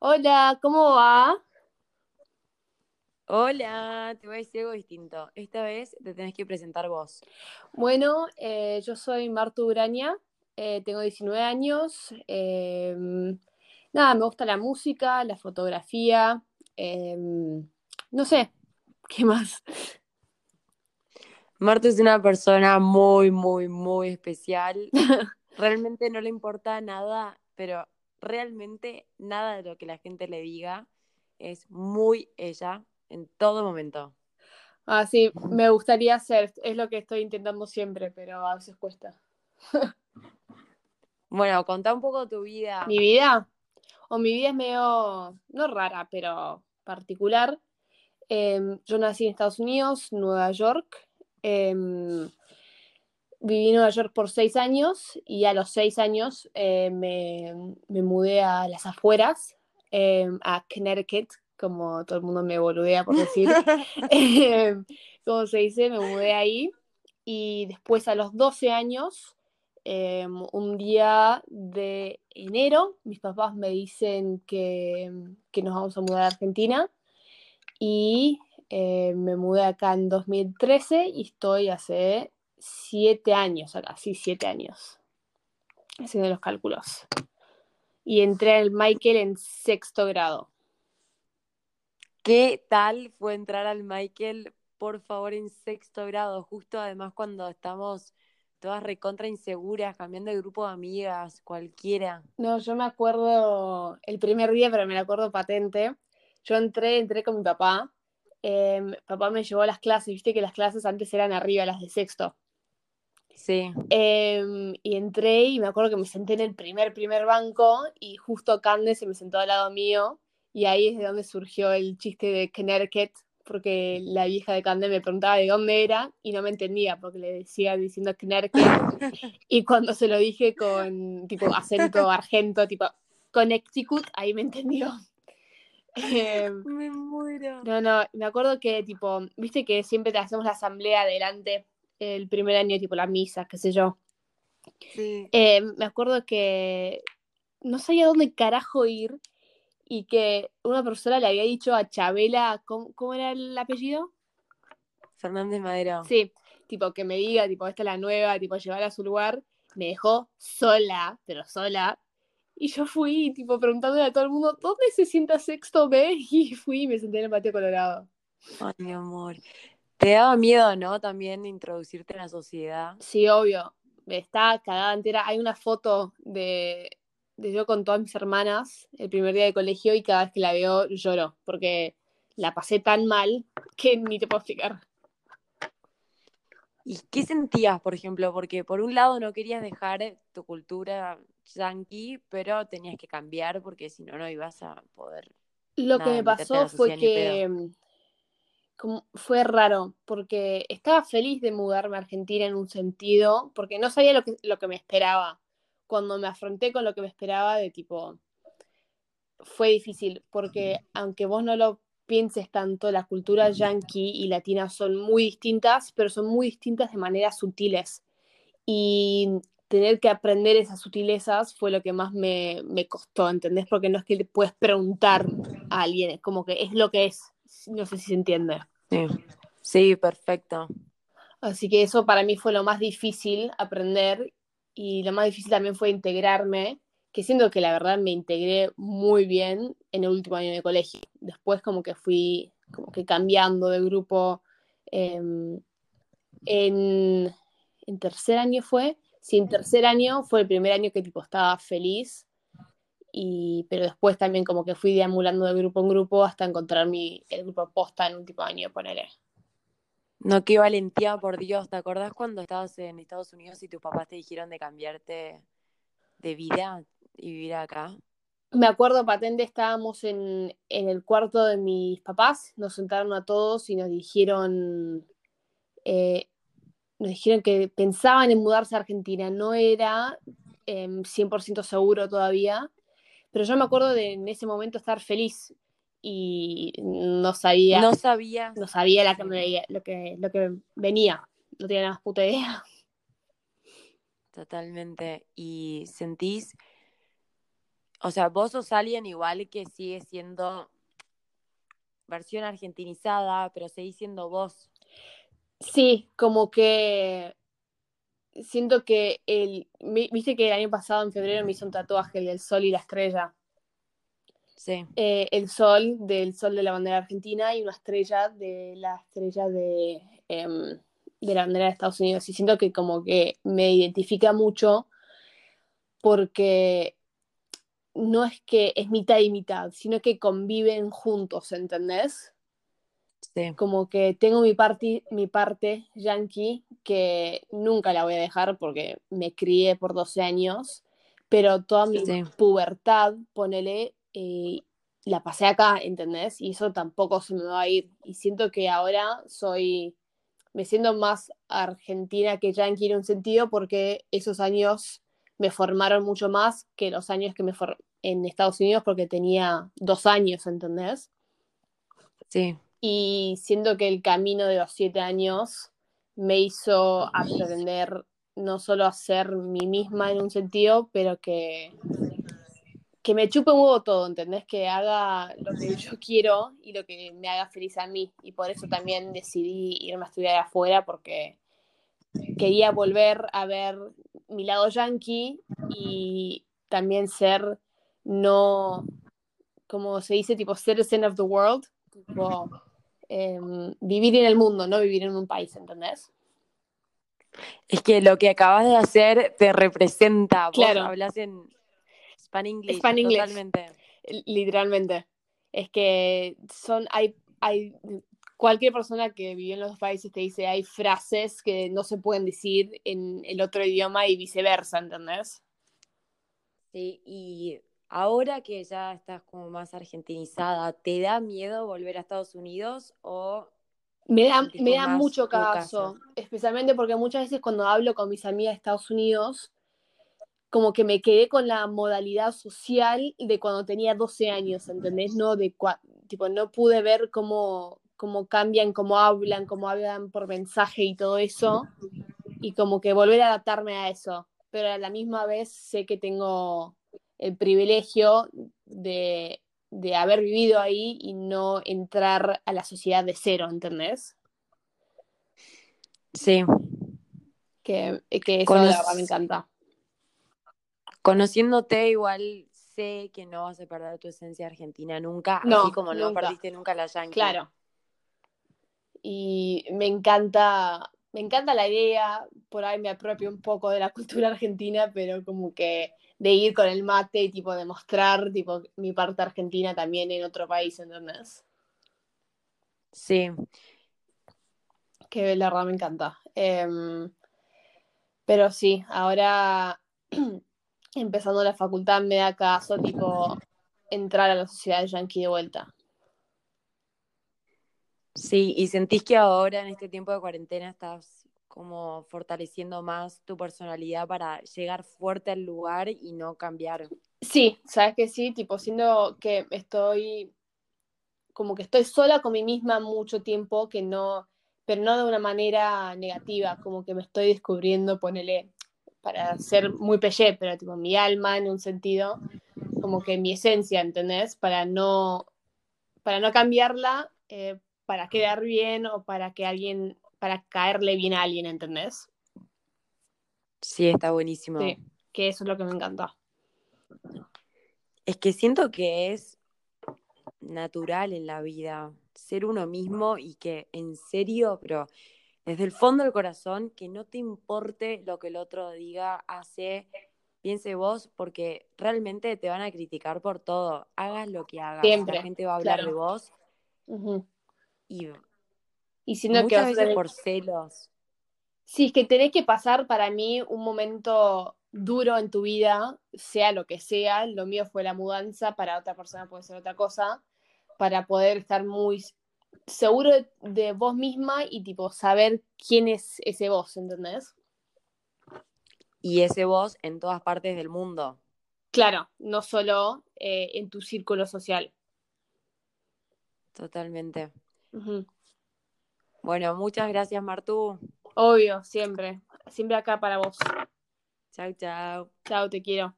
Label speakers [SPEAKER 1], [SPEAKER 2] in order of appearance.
[SPEAKER 1] Hola, ¿cómo va?
[SPEAKER 2] Hola, te voy a decir algo distinto. Esta vez te tenés que presentar vos.
[SPEAKER 1] Bueno, eh, yo soy Martu Uraña, eh, tengo 19 años. eh, nada, me gusta la música, la fotografía, eh, no sé, ¿qué más?
[SPEAKER 2] Marta es una persona muy, muy, muy especial. Realmente no le importa nada, pero realmente nada de lo que la gente le diga es muy ella en todo momento.
[SPEAKER 1] Ah, sí, me gustaría hacer, es lo que estoy intentando siempre, pero a veces cuesta.
[SPEAKER 2] Bueno, contá un poco tu vida.
[SPEAKER 1] Mi vida, o mi vida es medio, no rara, pero particular. Eh, yo nací en Estados Unidos, Nueva York. Eh, viví en Nueva York por seis años y a los seis años eh, me, me, mudé a las afueras, eh, a Connecticut, como todo el mundo me boludea por decir. eh, como se dice, me mudé ahí y después a los 12 años, eh, un día de enero, mis papás me dicen que, que nos vamos a mudar a Argentina y eh, me mudé acá en 2013 y estoy hace siete años acá, sí, siete años, haciendo los cálculos. Y entré al Michael en sexto grado.
[SPEAKER 2] ¿Qué tal fue entrar al Michael, por favor, en sexto grado? Justo además cuando estamos todas recontra inseguras, cambiando de grupo de amigas, cualquiera.
[SPEAKER 1] No, yo me acuerdo el primer día, pero me lo acuerdo patente. Yo entré, entré con mi papá. Eh, papá me llevó a las clases, viste que las clases antes eran arriba, las de sexto.
[SPEAKER 2] Sí.
[SPEAKER 1] Eh, y entré y me acuerdo que me senté en el primer, primer banco y justo Cande se me sentó al lado mío y ahí es de donde surgió el chiste de Connecticut, porque la vieja de Cande me preguntaba de dónde era y no me entendía porque le decía diciendo Connecticut y cuando se lo dije con tipo acento argento, tipo Connecticut, ahí me entendió.
[SPEAKER 2] Eh, me muero.
[SPEAKER 1] No, no, me acuerdo que tipo, viste que siempre te hacemos la asamblea adelante el primer año, tipo la misa, qué sé yo.
[SPEAKER 2] Sí.
[SPEAKER 1] Eh, me acuerdo que no sabía dónde carajo ir y que una persona le había dicho a Chabela, ¿cómo, cómo era el apellido?
[SPEAKER 2] Fernández Madero.
[SPEAKER 1] Sí, tipo que me diga, tipo, esta es la nueva, tipo, llevarla a su lugar. Me dejó sola, pero sola. Y yo fui, tipo, preguntándole a todo el mundo, ¿dónde se sienta sexto B? Y fui y me senté en el patio colorado.
[SPEAKER 2] Ay, mi amor. Te daba miedo, ¿no? También introducirte en la sociedad.
[SPEAKER 1] Sí, obvio. Está cagada entera. Hay una foto de, de yo con todas mis hermanas el primer día de colegio y cada vez que la veo lloro porque la pasé tan mal que ni te puedo explicar.
[SPEAKER 2] ¿Y qué sentías, por ejemplo? Porque por un lado no querías dejar tu cultura yankee, pero tenías que cambiar porque si no, no ibas a poder.
[SPEAKER 1] Lo
[SPEAKER 2] nada,
[SPEAKER 1] que me pasó fue que mm, como, fue raro porque estaba feliz de mudarme a Argentina en un sentido porque no sabía lo que, lo que me esperaba. Cuando me afronté con lo que me esperaba de tipo, fue difícil porque aunque vos no lo pienses tanto, la cultura yankee y latina son muy distintas, pero son muy distintas de maneras sutiles. Y tener que aprender esas sutilezas fue lo que más me, me costó, ¿entendés? Porque no es que le puedes preguntar a alguien, es como que es lo que es. No sé si se entiende.
[SPEAKER 2] Sí, sí, perfecto.
[SPEAKER 1] Así que eso para mí fue lo más difícil aprender y lo más difícil también fue integrarme, que siento que la verdad me integré muy bien en el último año de colegio. Después como que fui como que cambiando de grupo. Eh, en, en tercer año fue, sí, en tercer año fue el primer año que tipo estaba feliz, y, pero después también como que fui deambulando de grupo en grupo hasta encontrar mi, el grupo posta en último año, ponele.
[SPEAKER 2] No, qué valentía, por Dios. ¿Te acordás cuando estabas en Estados Unidos y tus papás te dijeron de cambiarte de vida y vivir acá?
[SPEAKER 1] Me acuerdo patente, estábamos en, en el cuarto de mis papás, nos sentaron a todos y nos dijeron, eh, nos dijeron que pensaban en mudarse a Argentina, no era eh, 100% seguro todavía, pero yo me acuerdo de en ese momento estar feliz y no sabía,
[SPEAKER 2] No sabía.
[SPEAKER 1] no sabía la que me lo, que, lo que venía, no tenía la más puta idea.
[SPEAKER 2] Totalmente. Y sentís, O sea, vos sos alguien igual que sigue siendo versión argentinizada, pero seguís siendo vos.
[SPEAKER 1] Sí, como que siento que el. Viste que el año pasado, en febrero, me hizo un tatuaje, el del sol y la estrella.
[SPEAKER 2] Sí.
[SPEAKER 1] Eh, el sol del sol de la bandera argentina y una estrella de la estrella de, em, de la bandera de Estados Unidos. Y siento que como que me identifica mucho porque no es que es mitad y mitad, sino que conviven juntos, ¿entendés?
[SPEAKER 2] Sí.
[SPEAKER 1] Como que tengo mi, parte mi parte yankee que nunca la voy a dejar porque me crié por 12 años, pero toda mi pubertad, ponele, eh, la pasé acá, ¿entendés? Y eso tampoco se me va a ir. Y siento que ahora soy, me siento más argentina que yankee en un sentido porque esos años me formaron mucho más que los años que me formé en Estados Unidos porque tenía dos años, ¿entendés?
[SPEAKER 2] Sí.
[SPEAKER 1] Y siento que el camino de los siete años me hizo aprender no solo a ser mí misma en un sentido, pero que, que me chupe un huevo todo, ¿entendés? Que haga lo que yo quiero y lo que me haga feliz a mí. Y por eso también decidí irme a estudiar afuera porque quería volver a ver mi lado yankee y también ser no, como se dice, tipo citizen of the world, tipo em, vivir en el mundo, no vivir en un país, ¿entendés?
[SPEAKER 2] Es que lo que acabas de hacer te representa.
[SPEAKER 1] Claro.
[SPEAKER 2] Vos hablas en Spanish English.
[SPEAKER 1] Totalmente. Literalmente. Es que son, hay, hay, cualquier persona que vive en los dos países te dice, hay frases que no se pueden decir en el otro idioma y viceversa, ¿entendés?
[SPEAKER 2] Sí, y ahora que ya estás como más argentinizada, ¿te da miedo volver a Estados Unidos o
[SPEAKER 1] me da, me da mucho caso, especialmente porque muchas veces cuando hablo con mis amigas de Estados Unidos, como que me quedé con la modalidad social de cuando tenía 12 años, ¿entendés? No, de tipo, no pude ver cómo, cómo cambian, cómo hablan, cómo hablan por mensaje y todo eso, y como que volver a adaptarme a eso, pero a la misma vez sé que tengo el privilegio de de haber vivido ahí y no entrar a la sociedad de cero, ¿entendés?
[SPEAKER 2] Sí.
[SPEAKER 1] Que, que eso la verdad me encanta.
[SPEAKER 2] Conociéndote igual sé que no vas a perder tu esencia argentina nunca, no, así como no perdiste nunca la yankee.
[SPEAKER 1] Claro. Y me encanta, me encanta la idea, por ahí me apropio un poco de la cultura argentina, pero como que de ir con el mate y tipo demostrar tipo mi parte argentina también en otro país, ¿entendés?
[SPEAKER 2] Sí.
[SPEAKER 1] Que la verdad me encanta. Em, pero sí, ahora empezando la facultad me da caso tipo entrar a la sociedad yankee de vuelta.
[SPEAKER 2] Sí, y sentís que ahora en este tiempo de cuarentena estás como fortaleciendo más tu personalidad para llegar fuerte al lugar y no cambiar.
[SPEAKER 1] Sí, sabes que sí, tipo siendo que estoy como que estoy sola con mí misma mucho tiempo, que no, pero no de una manera negativa, como que me estoy descubriendo, ponele, para ser muy pelle, pero tipo mi alma en un sentido, como que mi esencia, ¿entendés? Para no, para no cambiarla, eh, para quedar bien o para que alguien para caerle bien a alguien, ¿entendés?
[SPEAKER 2] Sí, está buenísimo.
[SPEAKER 1] Sí, que eso es lo que me encanta.
[SPEAKER 2] Es que siento que es natural en la vida ser uno mismo y que en serio, pero desde el fondo del corazón, que no te importe lo que el otro diga, hace, piense vos, porque realmente te van a criticar por todo. Hagas lo que hagas.
[SPEAKER 1] Siempre,
[SPEAKER 2] la gente va a hablar de vos. Y
[SPEAKER 1] y siendo
[SPEAKER 2] Muchas que veces por celos.
[SPEAKER 1] Sí, es que tenés que pasar para mí un momento duro en tu vida, sea lo que sea, lo mío fue la mudanza, para otra persona puede ser otra cosa, para poder estar muy seguro de, vos misma y tipo saber quién es ese vos, ¿entendés?
[SPEAKER 2] Y ese vos en todas partes del mundo.
[SPEAKER 1] Claro, no solo eh, en tu círculo social.
[SPEAKER 2] Totalmente. Bueno, muchas gracias, Martú.
[SPEAKER 1] Obvio, siempre. Siempre acá para vos.
[SPEAKER 2] Chao, chao.
[SPEAKER 1] Chao, te quiero.